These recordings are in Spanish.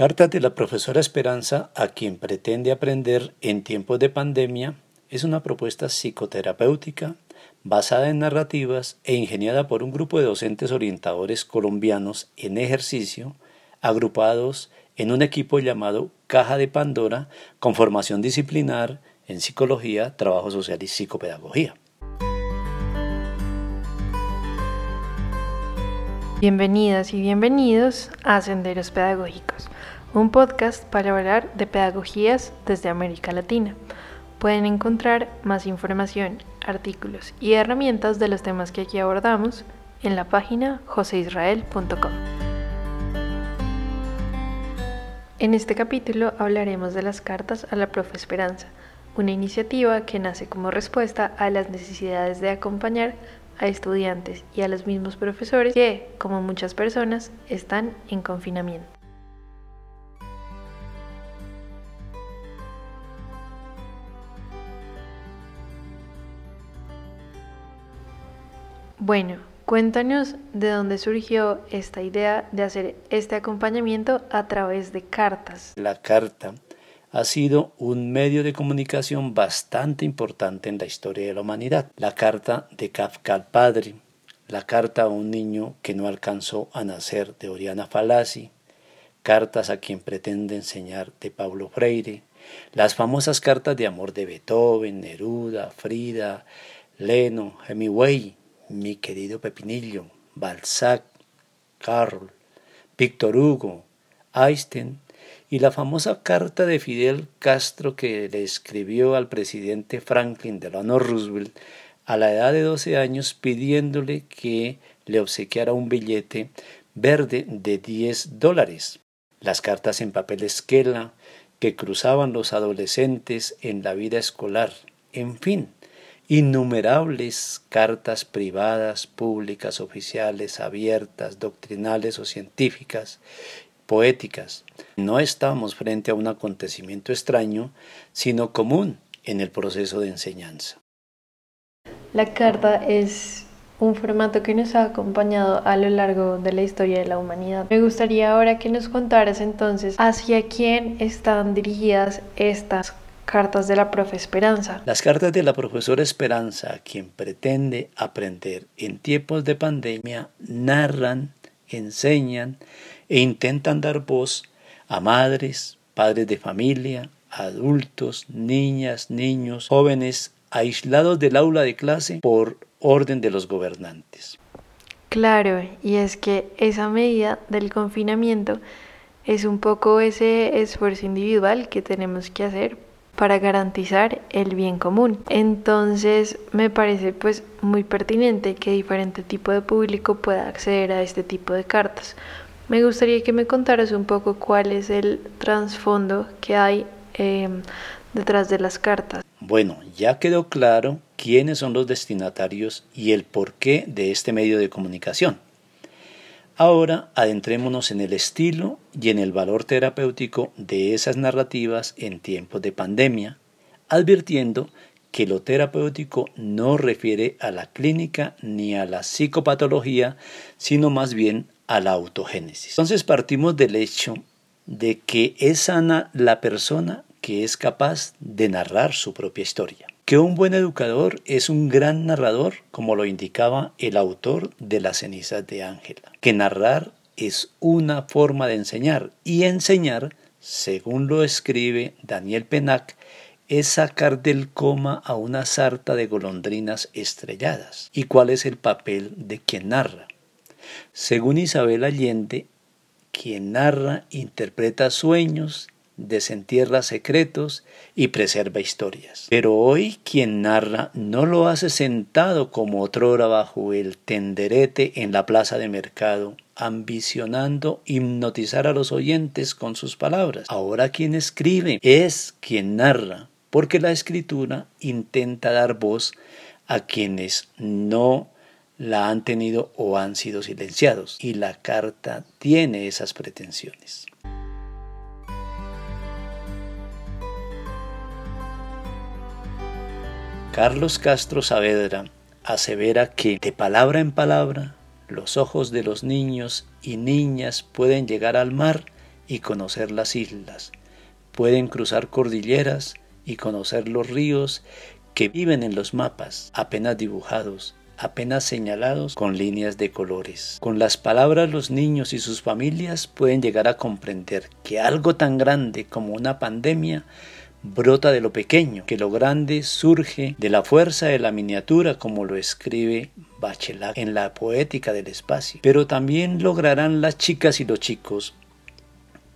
Cartas de la profesora Esperanza a quien pretende aprender en tiempos de pandemia es una propuesta psicoterapéutica basada en narrativas e ingeniada por un grupo de docentes orientadores colombianos en ejercicio, agrupados en un equipo llamado Caja de Pandora, con formación disciplinar en psicología, trabajo social y psicopedagogía. Bienvenidas y bienvenidos a Senderos Pedagógicos, un podcast para hablar de pedagogías desde América Latina. Pueden encontrar más información, artículos y herramientas de los temas que aquí abordamos en la página joseisrael.com. En este capítulo hablaremos de las cartas a la profe Esperanza, una iniciativa que nace como respuesta a las necesidades de acompañar a estudiantes y a los mismos profesores que, como muchas personas, están en confinamiento. Bueno, cuéntanos de dónde surgió esta idea de hacer este acompañamiento a través de cartas. La carta ha sido un medio de comunicación bastante importante en la historia de la humanidad. La carta de Kafka al padre, la carta a un niño que no alcanzó a nacer de Oriana Falassi, cartas a quien pretende enseñar de Pablo Freire, las famosas cartas de amor de Beethoven, Neruda, Frida, Leno, Hemingway, mi querido Pepinillo, Balzac, Carl, Víctor Hugo, Einstein, y la famosa carta de Fidel Castro que le escribió al presidente Franklin Delano Roosevelt a la edad de 12 años pidiéndole que le obsequiara un billete verde de 10 dólares. Las cartas en papel esquela que cruzaban los adolescentes en la vida escolar. En fin, innumerables cartas privadas, públicas, oficiales, abiertas, doctrinales o científicas, poéticas. No estamos frente a un acontecimiento extraño, sino común en el proceso de enseñanza. La carta es un formato que nos ha acompañado a lo largo de la historia de la humanidad. Me gustaría ahora que nos contaras entonces hacia quién están dirigidas estas cartas de la profe Esperanza. Las cartas de la profesora Esperanza, quien pretende aprender en tiempos de pandemia, narran, enseñan e intentan dar voz a madres, padres de familia, adultos, niñas, niños, jóvenes aislados del aula de clase por orden de los gobernantes. Claro, y es que esa medida del confinamiento es un poco ese esfuerzo individual que tenemos que hacer para garantizar el bien común. Entonces me parece pues muy pertinente que diferente tipo de público pueda acceder a este tipo de cartas. Me gustaría que me contaras un poco cuál es el trasfondo que hay em, detrás de las cartas. Bueno, ya quedó claro quiénes son los destinatarios y el porqué de este medio de comunicación. Ahora adentrémonos en el estilo y en el valor terapéutico de esas narrativas en tiempos de pandemia, advirtiendo que lo terapéutico no refiere a la clínica ni a la psicopatología, sino más bien a la autogénesis. Entonces partimos del hecho de que es sana la persona que es capaz de narrar su propia historia. Que un buen educador es un gran narrador, como lo indicaba el autor de Las cenizas de Ángela. Que narrar es una forma de enseñar y enseñar, según lo escribe Daniel Penac, es sacar del coma a una sarta de golondrinas estrelladas. ¿Y cuál es el papel de quien narra? Según Isabel Allende, quien narra interpreta sueños, desentierra secretos y preserva historias. Pero hoy quien narra no lo hace sentado como otrora bajo el tenderete en la plaza de mercado, ambicionando hipnotizar a los oyentes con sus palabras. Ahora quien escribe es quien narra, porque la escritura intenta dar voz a quienes no la han tenido o han sido silenciados y la carta tiene esas pretensiones. Carlos Castro Saavedra asevera que de palabra en palabra los ojos de los niños y niñas pueden llegar al mar y conocer las islas. Pueden cruzar cordilleras y conocer los ríos que viven en los mapas apenas dibujados, apenas señalados con líneas de colores. Con las palabras los niños y sus familias pueden llegar a comprender que algo tan grande como una pandemia brota de lo pequeño, que lo grande surge de la fuerza de la miniatura, como lo escribe Bachelard en la poética del espacio. Pero también lograrán las chicas y los chicos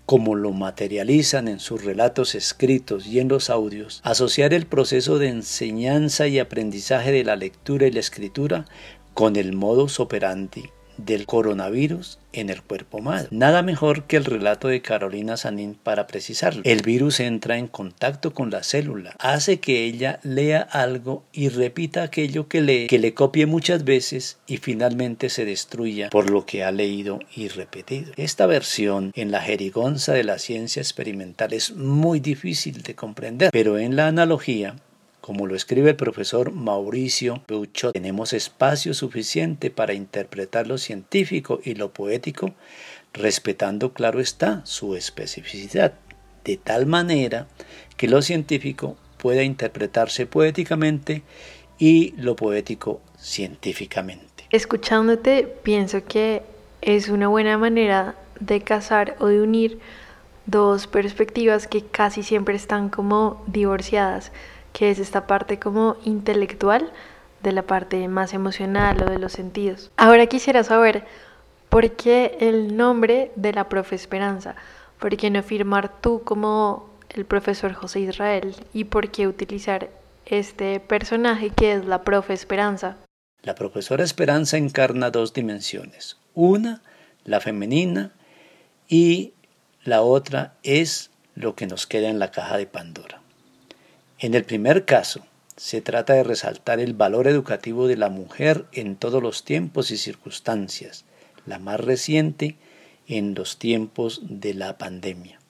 como lo materializan en sus relatos escritos y en los audios, asociar el proceso de enseñanza y aprendizaje de la lectura y la escritura con el modus operandi del coronavirus en el cuerpo humano. Nada mejor que el relato de Carolina Sanín para precisarlo. El virus entra en contacto con la célula, hace que ella lea algo y repita aquello que lee, que le copie muchas veces y finalmente se destruya por lo que ha leído y repetido. Esta versión en la jerigonza de la ciencia experimental es muy difícil de comprender, pero en la analogía como lo escribe el profesor Mauricio Peuchot, tenemos espacio suficiente para interpretar lo científico y lo poético, respetando, claro está, su especificidad, de tal manera que lo científico pueda interpretarse poéticamente y lo poético científicamente. Escuchándote, pienso que es una buena manera de casar o de unir dos perspectivas que casi siempre están como divorciadas que es esta parte como intelectual de la parte más emocional o de los sentidos. Ahora quisiera saber por qué el nombre de la profe Esperanza, por qué no firmar tú como el profesor José Israel y por qué utilizar este personaje que es la profe Esperanza. La profesora Esperanza encarna dos dimensiones. Una, la femenina, y la otra es lo que nos queda en la caja de Pandora. En el primer caso, se trata de resaltar el valor educativo de la mujer en todos los tiempos y circunstancias, la más reciente en los tiempos de la pandemia.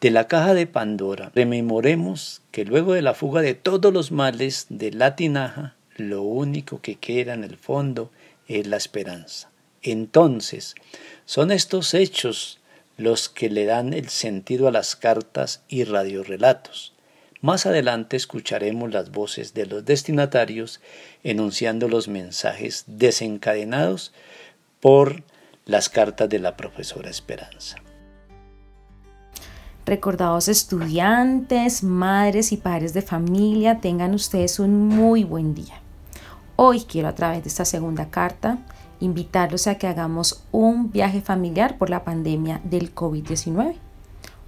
De la caja de Pandora, rememoremos que luego de la fuga de todos los males de la tinaja, lo único que queda en el fondo es la esperanza. Entonces, son estos hechos los que le dan el sentido a las cartas y radiorelatos. Más adelante escucharemos las voces de los destinatarios enunciando los mensajes desencadenados por las cartas de la profesora Esperanza. Recordados estudiantes, madres y padres de familia, tengan ustedes un muy buen día. Hoy quiero a través de esta segunda carta invitarlos a que hagamos un viaje familiar por la pandemia del COVID-19.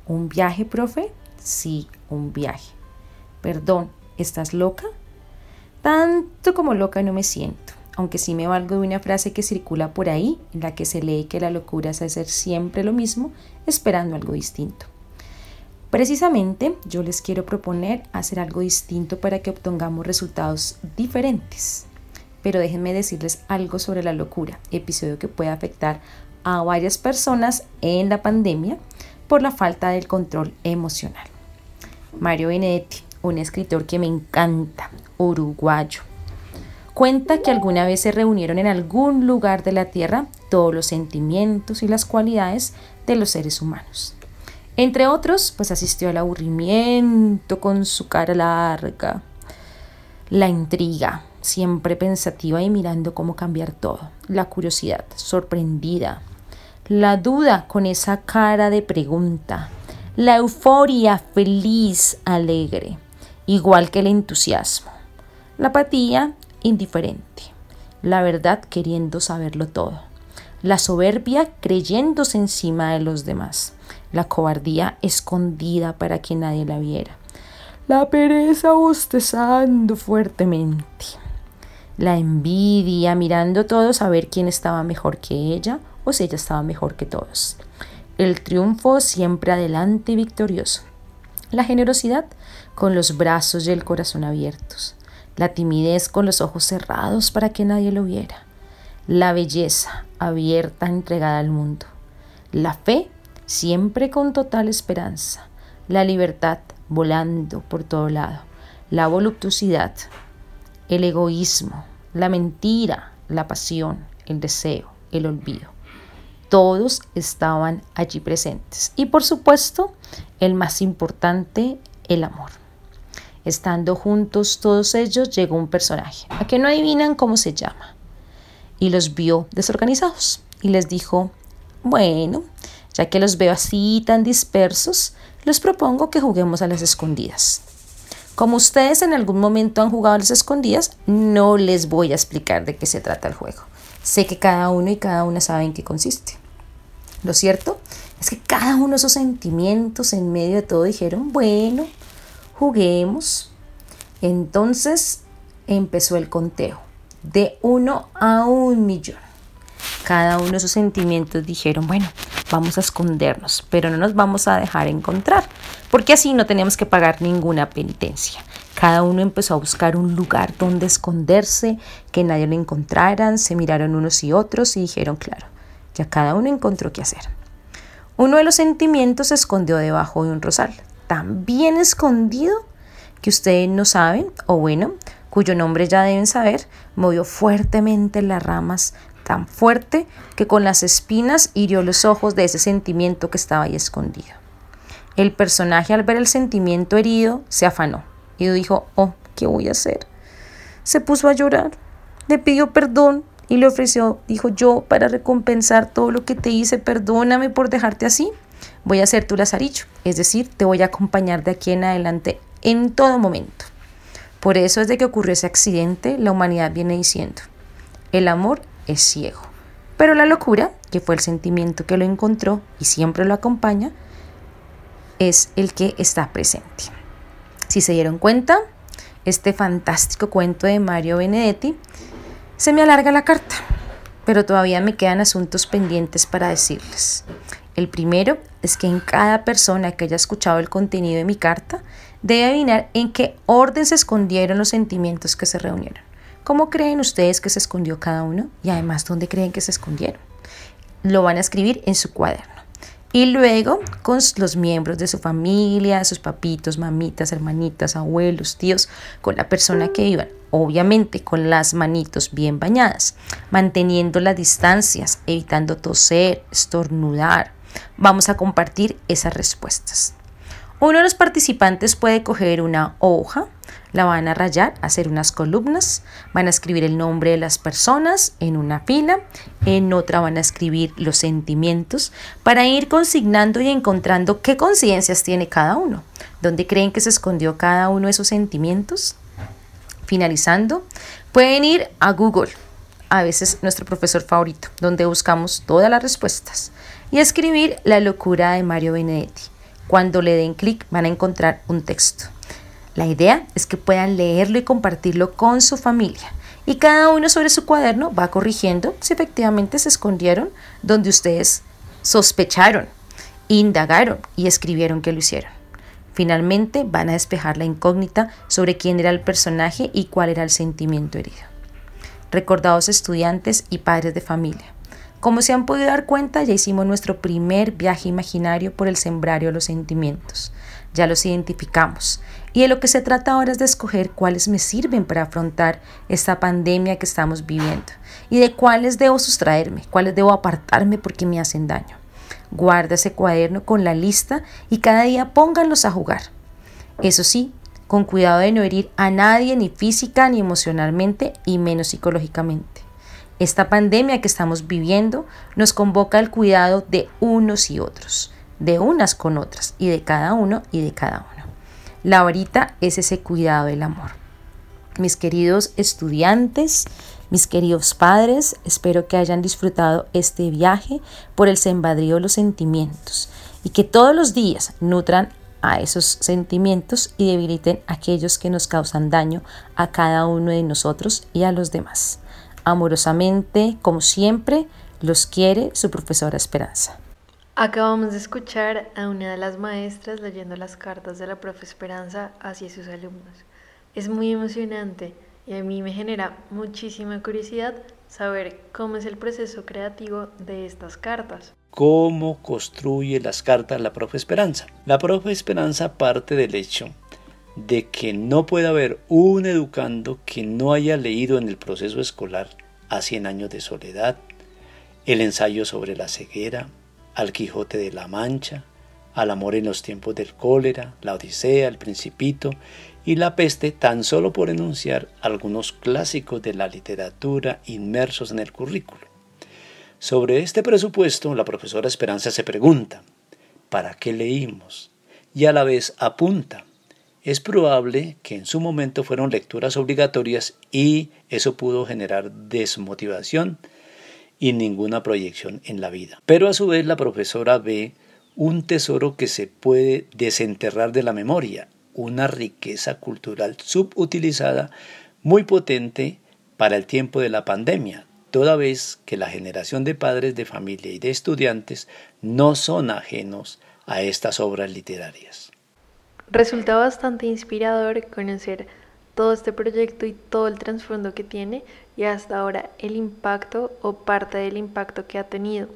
¿Un viaje, profe? Sí, un viaje. Perdón, ¿estás loca? Tanto como loca no me siento, aunque sí me valgo de una frase que circula por ahí, en la que se lee que la locura es hacer siempre lo mismo, esperando algo distinto. Precisamente yo les quiero proponer hacer algo distinto para que obtengamos resultados diferentes. Pero déjenme decirles algo sobre la locura, episodio que puede afectar a varias personas en la pandemia por la falta del control emocional. Mario Benedetti, un escritor que me encanta, uruguayo. Cuenta que alguna vez se reunieron en algún lugar de la Tierra todos los sentimientos y las cualidades de los seres humanos. Entre otros, pues asistió al aburrimiento con su cara larga, la intriga, siempre pensativa y mirando cómo cambiar todo, la curiosidad, sorprendida, la duda con esa cara de pregunta, la euforia feliz, alegre, igual que el entusiasmo. La apatía, indiferente. La verdad queriendo saberlo todo. La soberbia creyéndose encima de los demás. La cobardía escondida para que nadie la viera. La pereza bostezando fuertemente. La envidia mirando todos a ver quién estaba mejor que ella o si ella estaba mejor que todos. El triunfo siempre adelante y victorioso. La generosidad con los brazos y el corazón abiertos, la timidez con los ojos cerrados para que nadie lo viera, la belleza abierta, entregada al mundo, la fe siempre con total esperanza, la libertad volando por todo lado, la voluptuosidad, el egoísmo, la mentira, la pasión, el deseo, el olvido. Todos estaban allí presentes. Y por supuesto, el más importante, el amor. Estando juntos todos ellos, llegó un personaje, a que no adivinan cómo se llama, y los vio desorganizados y les dijo, bueno, ya que los veo así tan dispersos, les propongo que juguemos a las escondidas. Como ustedes en algún momento han jugado a las escondidas, no les voy a explicar de qué se trata el juego. Sé que cada uno y cada una sabe en qué consiste. Lo cierto es que cada uno de esos sentimientos en medio de todo dijeron, bueno, juguemos. Entonces empezó el conteo, de uno a un millón. Cada uno de esos sentimientos dijeron, bueno, vamos a escondernos, pero no nos vamos a dejar encontrar, porque así no tenemos que pagar ninguna penitencia. Cada uno empezó a buscar un lugar donde esconderse, que nadie lo encontraran, se miraron unos y otros y dijeron, claro, ya cada uno encontró qué hacer. Uno de los sentimientos se escondió debajo de un rosal, tan bien escondido que ustedes no saben, o bueno, cuyo nombre ya deben saber, movió fuertemente las ramas, tan fuerte que con las espinas hirió los ojos de ese sentimiento que estaba ahí escondido. El personaje al ver el sentimiento herido se afanó y dijo, oh, ¿qué voy a hacer? Se puso a llorar, le pidió perdón y le ofreció, dijo yo, para recompensar todo lo que te hice, perdóname por dejarte así, voy a ser tu lazarillo, es decir, te voy a acompañar de aquí en adelante en todo momento. Por eso desde que ocurrió ese accidente, la humanidad viene diciendo, el amor es ciego, pero la locura, que fue el sentimiento que lo encontró y siempre lo acompaña, es el que está presente. Si se dieron cuenta, este fantástico cuento de Mario Benedetti se me alarga la carta, pero todavía me quedan asuntos pendientes para decirles. El primero es que en cada persona que haya escuchado el contenido de mi carta debe adivinar en qué orden se escondieron los sentimientos que se reunieron. ¿Cómo creen ustedes que se escondió cada uno? Y además, ¿dónde creen que se escondieron? Lo van a escribir en su cuaderno. Y luego con los miembros de su familia, sus papitos, mamitas, hermanitas, abuelos, tíos, con la persona que iban obviamente con las manitos bien bañadas, manteniendo las distancias, evitando toser, estornudar. Vamos a compartir esas respuestas. Uno de los participantes puede coger una hoja, la van a rayar, hacer unas columnas, van a escribir el nombre de las personas en una fila, en otra van a escribir los sentimientos para ir consignando y encontrando qué conciencias tiene cada uno, dónde creen que se escondió cada uno de esos sentimientos. Finalizando, pueden ir a Google, a veces nuestro profesor favorito, donde buscamos todas las respuestas, y escribir La locura de Mario Benedetti. Cuando le den clic van a encontrar un texto. La idea es que puedan leerlo y compartirlo con su familia. Y cada uno sobre su cuaderno va corrigiendo si efectivamente se escondieron donde ustedes sospecharon, indagaron y escribieron que lo hicieron. Finalmente van a despejar la incógnita sobre quién era el personaje y cuál era el sentimiento herido. Recordados estudiantes y padres de familia. Como se han podido dar cuenta, ya hicimos nuestro primer viaje imaginario por el sembrario de los sentimientos. Ya los identificamos. Y de lo que se trata ahora es de escoger cuáles me sirven para afrontar esta pandemia que estamos viviendo. Y de cuáles debo sustraerme, cuáles debo apartarme porque me hacen daño. Guarda ese cuaderno con la lista y cada día pónganlos a jugar. Eso sí, con cuidado de no herir a nadie ni física ni emocionalmente y menos psicológicamente. Esta pandemia que estamos viviendo nos convoca al cuidado de unos y otros, de unas con otras y de cada uno y de cada uno. La varita es ese cuidado del amor. Mis queridos estudiantes, mis queridos padres, espero que hayan disfrutado este viaje por el sembradío de los sentimientos y que todos los días nutran a esos sentimientos y debiliten aquellos que nos causan daño a cada uno de nosotros y a los demás. Amorosamente, como siempre, los quiere su profesora Esperanza. Acabamos de escuchar a una de las maestras leyendo las cartas de la profe Esperanza hacia sus alumnos. Es muy emocionante y a mí me genera muchísima curiosidad saber cómo es el proceso creativo de estas cartas. ¿Cómo construye las cartas la profe Esperanza? La profe Esperanza parte del hecho de que no puede haber un educando que no haya leído en el proceso escolar a 100 años de soledad, el ensayo sobre la ceguera, al Quijote de la Mancha, al amor en los tiempos del cólera, la Odisea, el Principito y la peste, tan solo por enunciar algunos clásicos de la literatura inmersos en el currículo. Sobre este presupuesto, la profesora Esperanza se pregunta, ¿para qué leímos? Y a la vez apunta, es probable que en su momento fueron lecturas obligatorias y eso pudo generar desmotivación y ninguna proyección en la vida. Pero a su vez la profesora ve un tesoro que se puede desenterrar de la memoria, una riqueza cultural subutilizada muy potente para el tiempo de la pandemia, toda vez que la generación de padres de familia y de estudiantes no son ajenos a estas obras literarias. Resulta bastante inspirador conocer todo este proyecto y todo el trasfondo que tiene y hasta ahora el impacto o parte del impacto que ha tenido.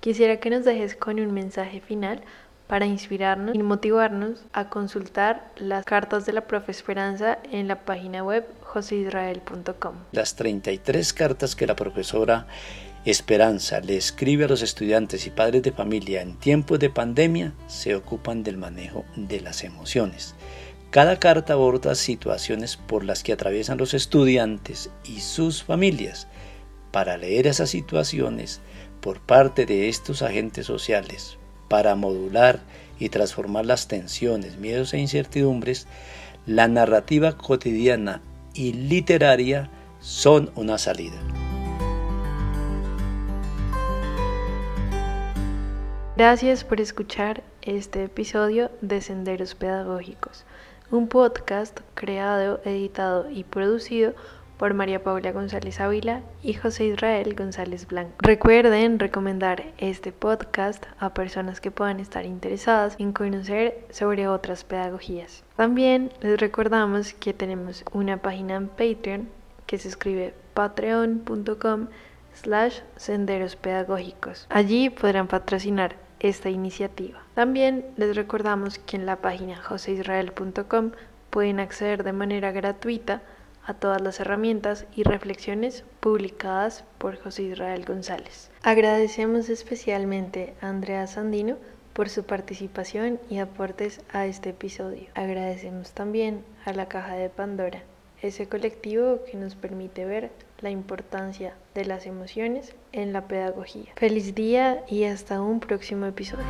Quisiera que nos dejes con un mensaje final para inspirarnos y motivarnos a consultar las cartas de la profe Esperanza en la página web joseisrael.com. Las 33 cartas que la profesora Esperanza le escribe a los estudiantes y padres de familia en tiempos de pandemia se ocupan del manejo de las emociones. Cada carta aborda situaciones por las que atraviesan los estudiantes y sus familias. Para leer esas situaciones por parte de estos agentes sociales, para modular y transformar las tensiones, miedos e incertidumbres, la narrativa cotidiana y literaria son una salida. Gracias por escuchar este episodio de Senderos Pedagógicos, un podcast creado, editado y producido por María Paula González Ávila y José Israel González Blanco. Recuerden recomendar este podcast a personas que puedan estar interesadas en conocer sobre otras pedagogías. También les recordamos que tenemos una página en Patreon que se escribe patreon.com slash senderos. Allí podrán patrocinar esta iniciativa. También les recordamos que en la página joseisrael.com pueden acceder de manera gratuita a todas las herramientas y reflexiones publicadas por José Israel González. Agradecemos especialmente a Andrea Sandino por su participación y aportes a este episodio. Agradecemos también a la Caja de Pandora, ese colectivo que nos permite ver la importancia de las emociones en la pedagogía. Feliz día y hasta un próximo episodio.